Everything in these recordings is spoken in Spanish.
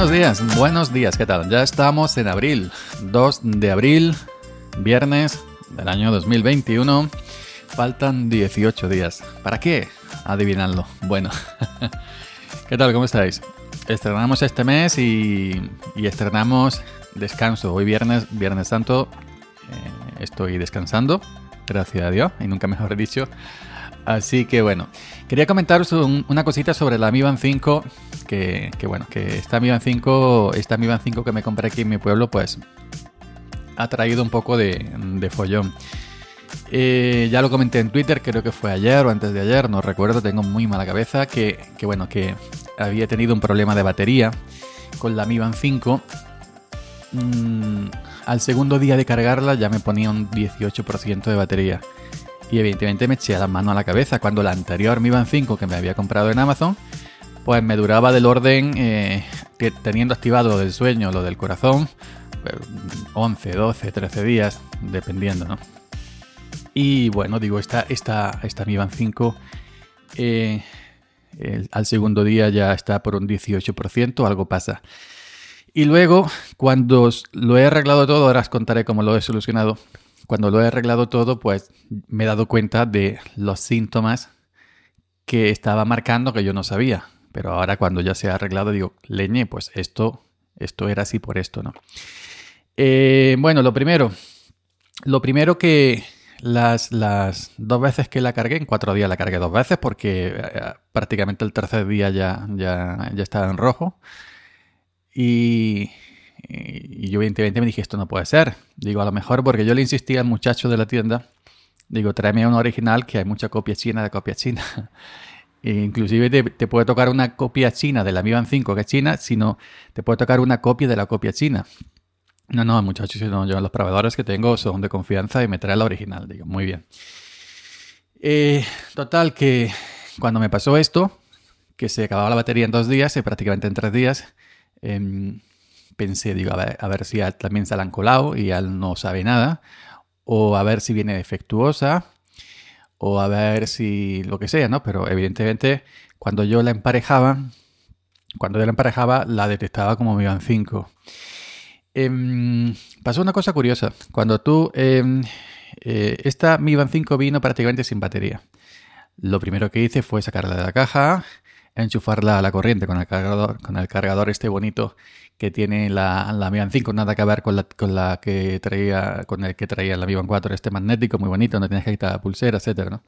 Buenos días, buenos días, ¿qué tal? Ya estamos en abril, 2 de abril, viernes del año 2021. Faltan 18 días. ¿Para qué? Adivinadlo. Bueno, ¿qué tal? ¿Cómo estáis? Estrenamos este mes y, estrenamos descanso. Hoy viernes, Viernes Santo, eh, estoy descansando, gracias a Dios, y nunca mejor dicho. Así que bueno, quería comentaros una cosita sobre la Mi Band 5, que, bueno, que esta Mi Band 5, esta Mi Band 5 que me compré aquí en mi pueblo, pues ha traído un poco de, follón. Eh, ya lo comenté en Twitter, creo que fue ayer o antes de ayer, no recuerdo, tengo muy mala cabeza, que, bueno, que había tenido un problema de batería con la Mi Band 5. Mm, al segundo día de cargarla ya me ponía un 18% de batería. Y evidentemente me eché la mano a la cabeza cuando la anterior Mi Band 5 que me había comprado en Amazon, pues me duraba del orden, eh, teniendo activado lo del sueño, lo del corazón, 11, 12, 13 días, dependiendo, ¿no? Y bueno, digo, esta, esta, esta Mi Band 5 eh, al segundo día ya está por un 18%, algo pasa. Y luego, cuando lo he arreglado todo, ahora os contaré cómo lo he solucionado cuando lo he arreglado todo, pues me he dado cuenta de los síntomas que estaba marcando que yo no sabía. Pero ahora cuando ya se ha arreglado, digo, leñe, pues esto, esto era así por esto, ¿no? Eh, bueno, lo primero, lo primero que las, las, dos veces que la cargué, en cuatro días la cargué dos veces porque eh, prácticamente el tercer día ya, ya, ya estaba en rojo. Y, y yo evidentemente me dije, esto no puede ser. Digo, a lo mejor porque yo le insistí al muchacho de la tienda, digo, tráeme un original que hay mucha copia china de copia china. e inclusive te, puede tocar una copia china de la Mi Band 5 que es china, sino te puede tocar una copia de la copia china. No, no, muchachos, no, yo los proveedores que tengo son de confianza y me trae la original. Digo, muy bien. Eh, total, que cuando me pasó esto, que se acababa la batería en dos días, y prácticamente en tres días, em, pensé, digo, a ver, a ver si también se la han colado y él no sabe nada, o a ver si viene defectuosa, o a ver si lo que sea, ¿no? Pero evidentemente cuando yo la emparejaba, cuando yo la emparejaba, la detectaba como Mi Band 5. pasó una cosa curiosa. Cuando tú... Em, eh, esta Mi Band 5 vino prácticamente sin batería. Lo primero que hice fue sacarla de la caja, enchufarla a la corriente con el cargador, con el cargador este bonito que tiene la, la Mi Band 5, nada que ver con la, con la que traía, con el que traía la Mi Band 4, este magnético muy bonito, donde tienes que quitar pulsera, etcétera, ¿no?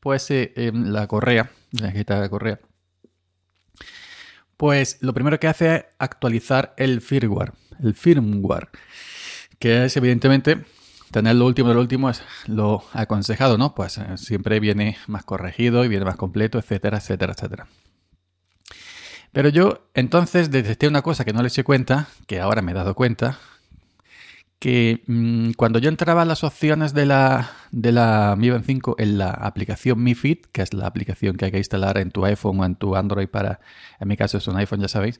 Pues eh, em, la correa, tienes que quitar la correa. Pues lo primero que hace es actualizar el firmware, el firmware, que es evidentemente tener lo último de lo último es lo aconsejado, ¿no? Pues eh, siempre viene más corregido y viene más completo, etcétera, etcétera, etcétera. Pero yo entonces detecté una cosa que no le eché cuenta, que ahora me he dado cuenta, que mm, cuando yo entraba a las opciones de la, de la Mi Band 5 en la aplicación Mi Fit, que es la aplicación que hay que instalar en tu iPhone o en tu Android para, en mi caso es un iPhone, ya sabéis,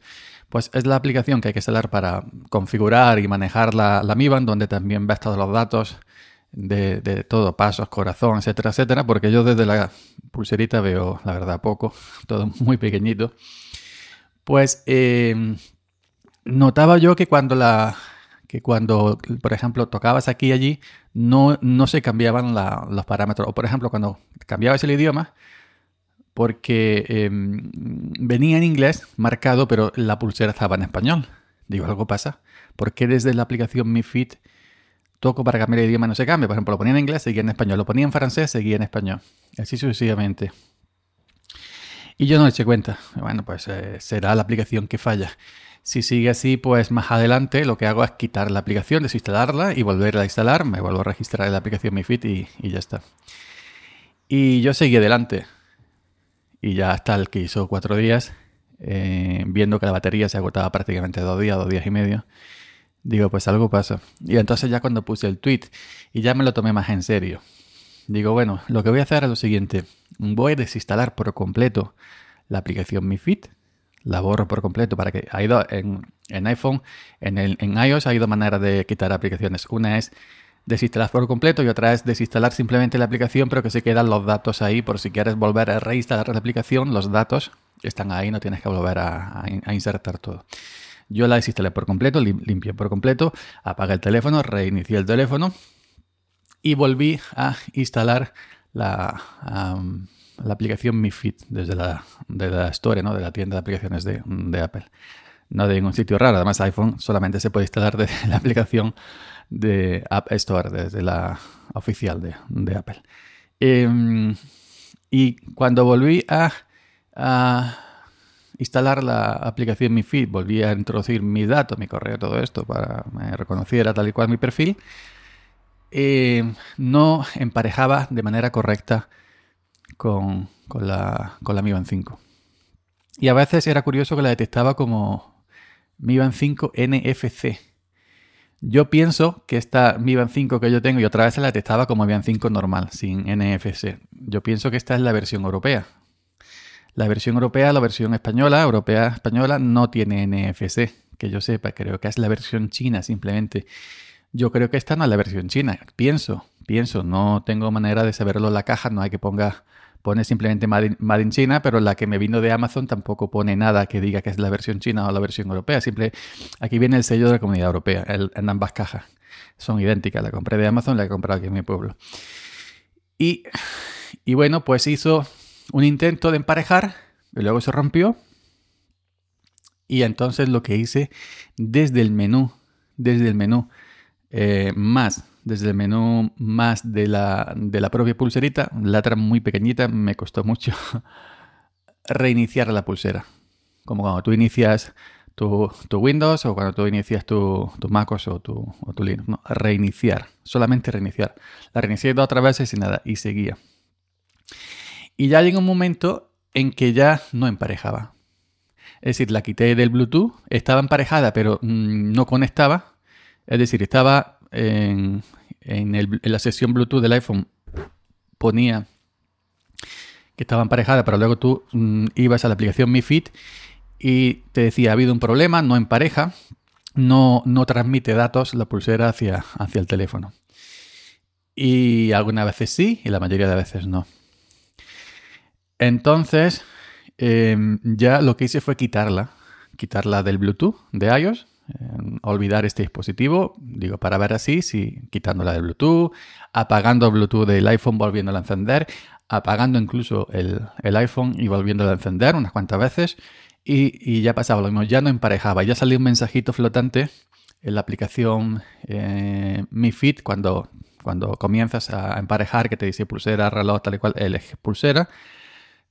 pues es la aplicación que hay que instalar para configurar y manejar la, la Mi Band, donde también ves todos los datos de, de, todo, pasos, corazón, etcétera, etcétera, porque yo desde la pulserita veo, la verdad, poco, todo muy pequeñito. Pues eh, notaba yo que cuando la, que cuando, por ejemplo, tocabas aquí y allí, no, no se cambiaban los parámetros. O, por ejemplo, cuando cambiabas el idioma, porque em, venía en inglés marcado, pero la pulsera estaba en español. Digo, algo pasa. ¿Por qué desde la aplicación Mi Fit toco para cambiar el idioma no se cambia? Por ejemplo, lo ponía en inglés, seguía en español. Lo ponía en francés, seguía en español. Así sucesivamente. Y yo no le eché cuenta. Bueno, pues eh, será la aplicación que falla. Si sigue así, pues más adelante lo que hago es quitar la aplicación, desinstalarla y volverla a instalar. Me vuelvo a registrar en la aplicación MiFit y, y ya está. Y yo seguí adelante. Y ya hasta el que hizo cuatro días, eh, viendo que la batería se agotaba prácticamente dos días, dos días y medio, digo, pues algo pasa. Y entonces ya cuando puse el tweet y ya me lo tomé más en serio. Digo, bueno, lo que voy a hacer es lo siguiente. Voy a desinstalar por completo la aplicación MiFit la borro por completo para que ha ido en, iPhone, en, el, en iOS ha ido manera de quitar aplicaciones. Una es desinstalar por completo y otra es desinstalar simplemente la aplicación pero que se quedan los datos ahí por si quieres volver a reinstalar la aplicación, los datos están ahí, no tienes que volver a, insertar todo. Yo la desinstalé por completo, limpié por completo, apagué el teléfono, reinicié el teléfono y volví a instalar la, la aplicación Mi Fit desde la, de la Store, ¿no? de la tienda de aplicaciones de, Apple. No de ningún sitio raro, además iPhone solamente se puede instalar desde la aplicación de App Store, desde la oficial de, de Apple. Em, y cuando volví a, instalar la aplicación Mi volví a introducir mis datos, mi correo, todo esto, para que me reconociera tal y cual mi perfil, em, no emparejaba de manera correcta con, con, la, con la Mi Band 5. Y a veces era curioso que la detectaba como Mi Band 5 NFC yo pienso que esta Mi Band 5 que yo tengo y otra vez la detectaba como Mi Band 5 normal, sin NFC. Yo pienso que esta es la versión europea. La versión europea, la versión española, europea española, no tiene NFC. Que yo sepa, creo que es la versión china simplemente. Yo creo que esta no es la versión china. Pienso, pienso, no tengo manera de saberlo en la caja, no hay que ponga pone simplemente Made in, China, pero la que me vino de Amazon tampoco pone nada que diga que es la versión china o la versión europea. Simple, aquí viene el sello de la comunidad europea en ambas cajas. Son idénticas. La compré de Amazon, la he comprado aquí en mi pueblo. Y, y bueno, pues hizo un intento de emparejar, y luego se rompió. Y entonces lo que hice desde el menú, desde el menú, eh, más desde el menú más de la, de la propia pulserita, letra muy pequeñita, me costó mucho reiniciar la pulsera. Como cuando tú inicias tu, Windows o cuando tú inicias tu, tu MacOS o tu, tu Linux. No, reiniciar, solamente reiniciar. La reinicié dos otras veces y nada, y seguía. Y ya llegó un momento en que ya no emparejaba. Es decir, la quité del Bluetooth, estaba emparejada pero mm, no conectaba. Es decir, estaba en, la sesión Bluetooth del iPhone ponía que estaba emparejada, pero luego tú mm, ibas a la aplicación Mi Fit y te decía, ha habido un problema, no empareja, no, no transmite datos la pulsera hacia, hacia el teléfono. Y algunas veces sí y la mayoría de veces no. Entonces, em, ya lo que hice fue quitarla, quitarla del Bluetooth de iOS olvidar este dispositivo, digo, para ver así, si quitándola del Bluetooth, apagando Bluetooth del iPhone, volviéndola a encender, apagando incluso el, iPhone y volviéndolo a encender unas cuantas veces, y, ya pasaba lo mismo, ya no emparejaba, ya salió un mensajito flotante en la aplicación eh, Mi Fit cuando, cuando comienzas a emparejar, que te dice pulsera, reloj, tal y cual, el pulsera.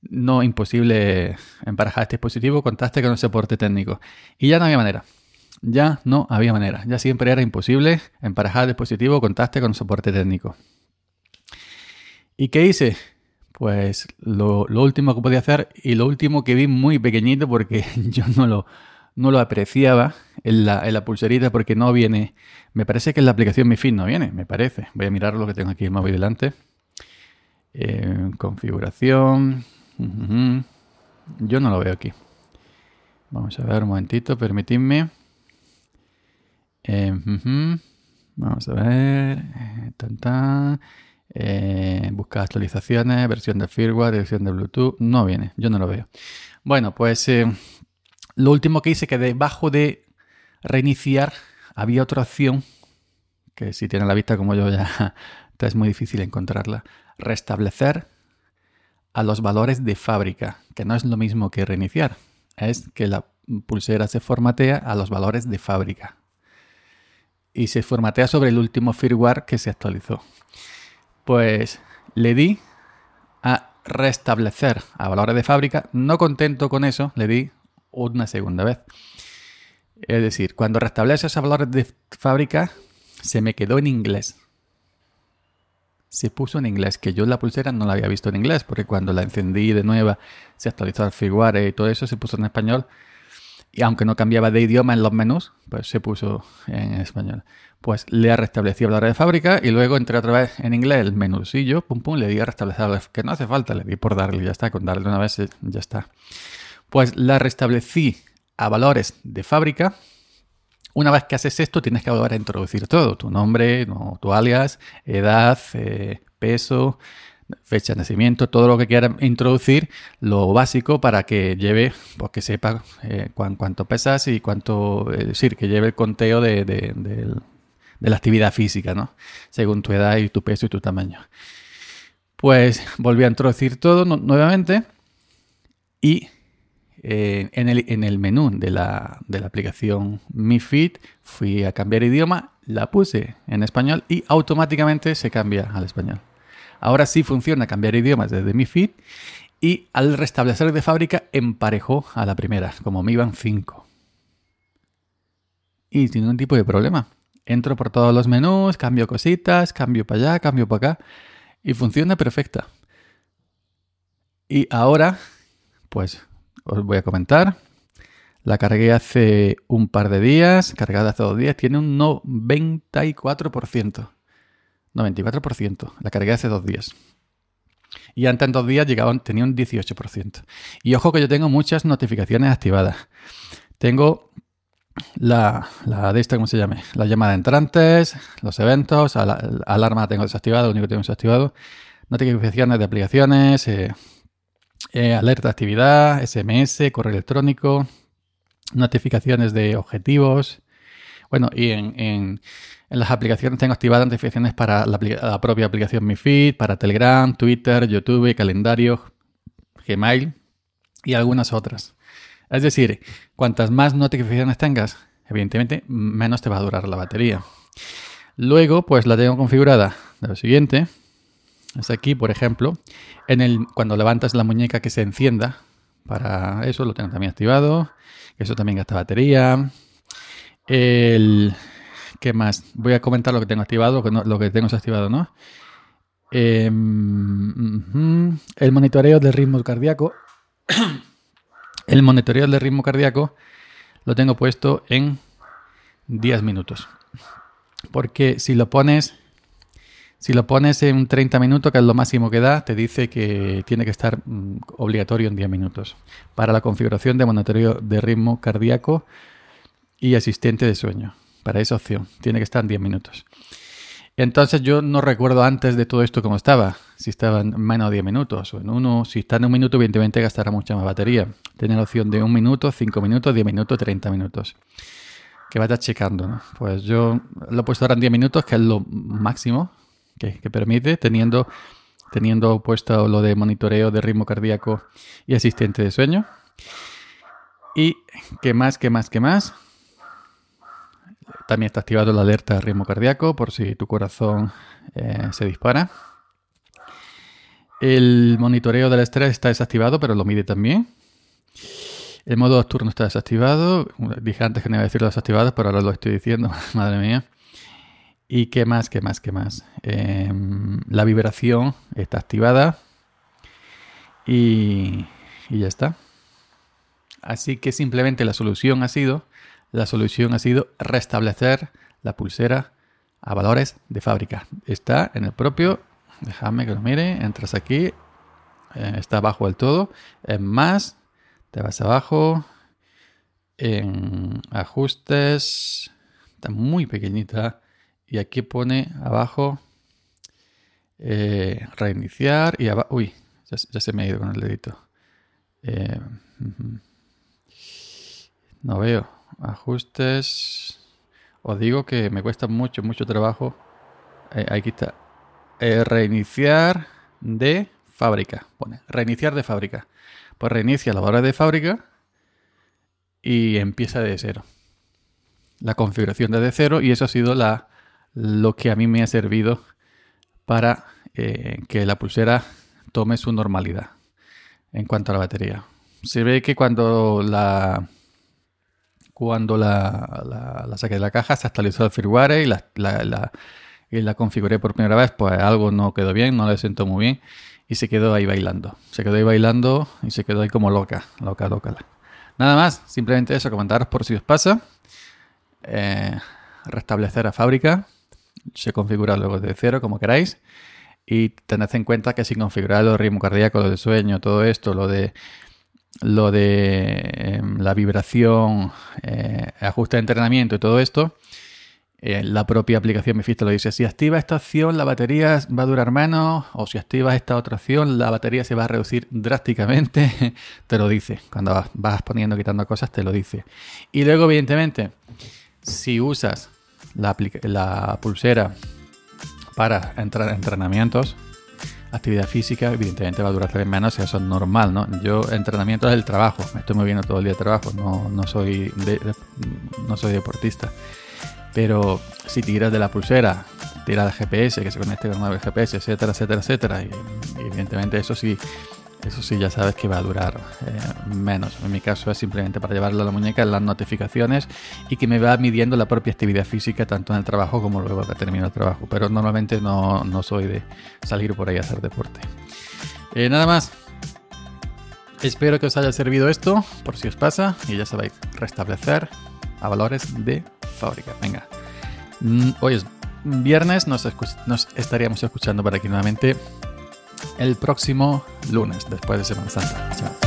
No, imposible emparejar este dispositivo, contaste con un soporte técnico. Y ya no había manera ya no había manera. Ya siempre era imposible emparejar el dispositivo contaste con soporte técnico. ¿Y qué hice? Pues lo, último que podía hacer y lo último que vi muy pequeñito porque yo no lo, no lo apreciaba en la, en la, pulserita porque no viene. Me parece que en la aplicación Mi Fit no viene, me parece. Voy a mirar lo que tengo aquí el móvil delante. Eh, configuración. Yo no lo veo aquí. Vamos a ver un momentito, permitidme. Eh, Vamos a ver. Eh, eh, buscar actualizaciones, versión de firmware, versión de Bluetooth. No viene, yo no lo veo. Bueno, pues lo último que hice que debajo de reiniciar había otra opción que si tiene la vista como yo ya es muy difícil encontrarla. Restablecer a los valores de fábrica, que no es lo mismo que reiniciar. Es que la pulsera se formatea a los valores de fábrica y se formatea sobre el último firmware que se actualizó. Pues le di a restablecer a valores de fábrica. No contento con eso, le di una segunda vez. Es decir, cuando restablece esos valores de fábrica, se me quedó en inglés. Se puso en inglés, que yo la pulsera no la había visto en inglés, porque cuando la encendí de nuevo, se actualizó el firmware y todo eso, se puso en español y aunque no cambiaba de idioma en los menús, pues se puso en español. Pues le ha restablecido la red de fábrica y luego entré otra vez en inglés el menucillo, pum pum, le di a restablecer, que no hace falta, le di por darle, ya está, con darle una vez ya está. Pues la restablecí a valores de fábrica. Una vez que haces esto, tienes que volver a introducir todo, tu nombre, tu alias, edad, eh, peso, fecha de nacimiento, todo lo que quiera introducir, lo básico para que lleve, pues que sepa eh, cuánto pesas y cuánto, es decir, que lleve el conteo de, de, la actividad física, ¿no? Según tu edad y tu peso y tu tamaño. Pues volví a introducir todo nuevamente y eh, en, el, en, el, menú de la, de la aplicación Mi Fit fui a cambiar idioma, la puse en español y automáticamente se cambia al español. Ahora sí funciona cambiar idiomas desde Mi Fit y al restablecer de fábrica emparejó a la primera, como me iban 5. Y sin ningún tipo de problema. Entro por todos los menús, cambio cositas, cambio para allá, cambio para acá y funciona perfecta. Y ahora, pues os voy a comentar. La cargué hace un par de días, cargada hace dos días, tiene un 94%. 94%. La cargué hace dos días. Y antes en dos días llegaban, tenía un 18%. Y ojo que yo tengo muchas notificaciones activadas. Tengo la, la de esta, ¿cómo se llame? La llamada de entrantes, los eventos, alarma tengo desactivado, lo único que tengo desactivado. Notificaciones de aplicaciones, eh, eh, alerta de actividad, SMS, correo electrónico, notificaciones de objetivos. Bueno, y en, en, las aplicaciones tengo activadas notificaciones para la, propia aplicación Mi Feed, para Telegram, Twitter, YouTube, calendario, Gmail y algunas otras. Es decir, cuantas más notificaciones tengas, evidentemente menos te va a durar la batería. Luego, pues la tengo configurada de lo siguiente. Es aquí, por ejemplo, en el, cuando levantas la muñeca que se encienda, para eso lo tengo también activado. Eso también gasta batería. El, ¿Qué más? Voy a comentar lo que tengo activado, lo que, que tengo desactivado, ¿no? Em, el monitoreo del ritmo cardíaco. el monitoreo del ritmo cardíaco lo tengo puesto en 10 minutos. Porque si lo pones si lo pones en 30 minutos, que es lo máximo que da, te dice que tiene que estar mm, obligatorio en 10 minutos. Para la configuración de monitoreo de ritmo cardíaco y asistente de sueño. Para esa opción, tiene que estar en 10 minutos. Entonces yo no recuerdo antes de todo esto cómo estaba. Si estaba en menos de 10 minutos o en uno. Si está en un minuto, evidentemente gastará mucha más batería. Tiene la opción de un minuto, 5 minutos, 10 minutos, 30 minutos. Que vaya checando, ¿no? Pues yo lo he puesto ahora en 10 minutos, que es lo máximo que, permite, teniendo, teniendo puesto lo de monitoreo de ritmo cardíaco y asistente de sueño. Y qué más, qué más, qué más. También está activado la alerta de ritmo cardíaco por si tu corazón eh, se dispara. El monitoreo del estrés está desactivado, pero lo mide también. El modo nocturno está desactivado. Dije antes que no iba a decirlo desactivado, pero ahora lo estoy diciendo. Madre mía. ¿Y qué más? ¿Qué más? ¿Qué más? Em, la vibración está activada y, y, ya está. Así que simplemente la solución ha sido, la solución ha sido restablecer la pulsera a valores de fábrica. Está en el propio, déjame que lo mire, entras aquí, eh, está abajo del todo, en más, te vas abajo, en ajustes, está muy pequeñita y aquí pone abajo eh, reiniciar y abajo... Uy, ya, se me ha ido con el dedito. Eh, no veo. Ajustes. Os digo que me cuesta mucho, mucho trabajo. Eh, aquí está. reiniciar de fábrica. Pone reiniciar de fábrica. Pues reinicia la barra de fábrica y empieza de cero. La configuración desde cero y eso ha sido la lo que a mí me ha servido para eh, que la pulsera tome su normalidad en cuanto a la batería. Se ve que cuando la cuando la, saqué de la caja se actualizó el firmware y la, y la configuré por primera vez, pues algo no quedó bien, no le siento muy bien y se quedó ahí bailando. Se quedó ahí bailando y se quedó ahí como loca, loca, loca. Nada más, simplemente eso, comentaros por si os pasa. Eh, restablecer a fábrica se configura luego de cero, como queráis. Y tened en cuenta que si configurar el ritmo cardíaco, lo de sueño, todo esto, lo de lo de em, la vibración, eh, ajuste de entrenamiento y todo esto, eh, la propia aplicación te lo dice. Si activa esta opción, la batería va a durar menos, o si activas esta otra opción, la batería se va a reducir drásticamente. te lo dice. Cuando vas, poniendo, quitando cosas, te lo dice. Y luego, evidentemente, si usas la, la pulsera para entrar en entrenamientos, actividad física, evidentemente va a durar menos, eso es normal, ¿no? Yo, entrenamiento es el trabajo, me estoy moviendo todo el día de trabajo, no, no, soy, no soy deportista. Pero si tiras de la pulsera, tiras del GPS, que se conecte con el GPS, etcétera, etcétera, etcétera, y, evidentemente eso sí, eso sí ya sabes que va a durar eh, menos. En mi caso es simplemente para llevarle a la muñeca las notificaciones y que me va midiendo la propia actividad física tanto en el trabajo como luego que termino el trabajo. Pero normalmente no, no soy de salir por ahí a hacer deporte. Eh, nada más. Espero que os haya servido esto, por si os pasa, y ya sabéis, restablecer a valores de fábrica. Venga. Mm, hoy es viernes, nos, nos estaríamos escuchando por aquí nuevamente el próximo lunes, después de Semana Santa. Chao.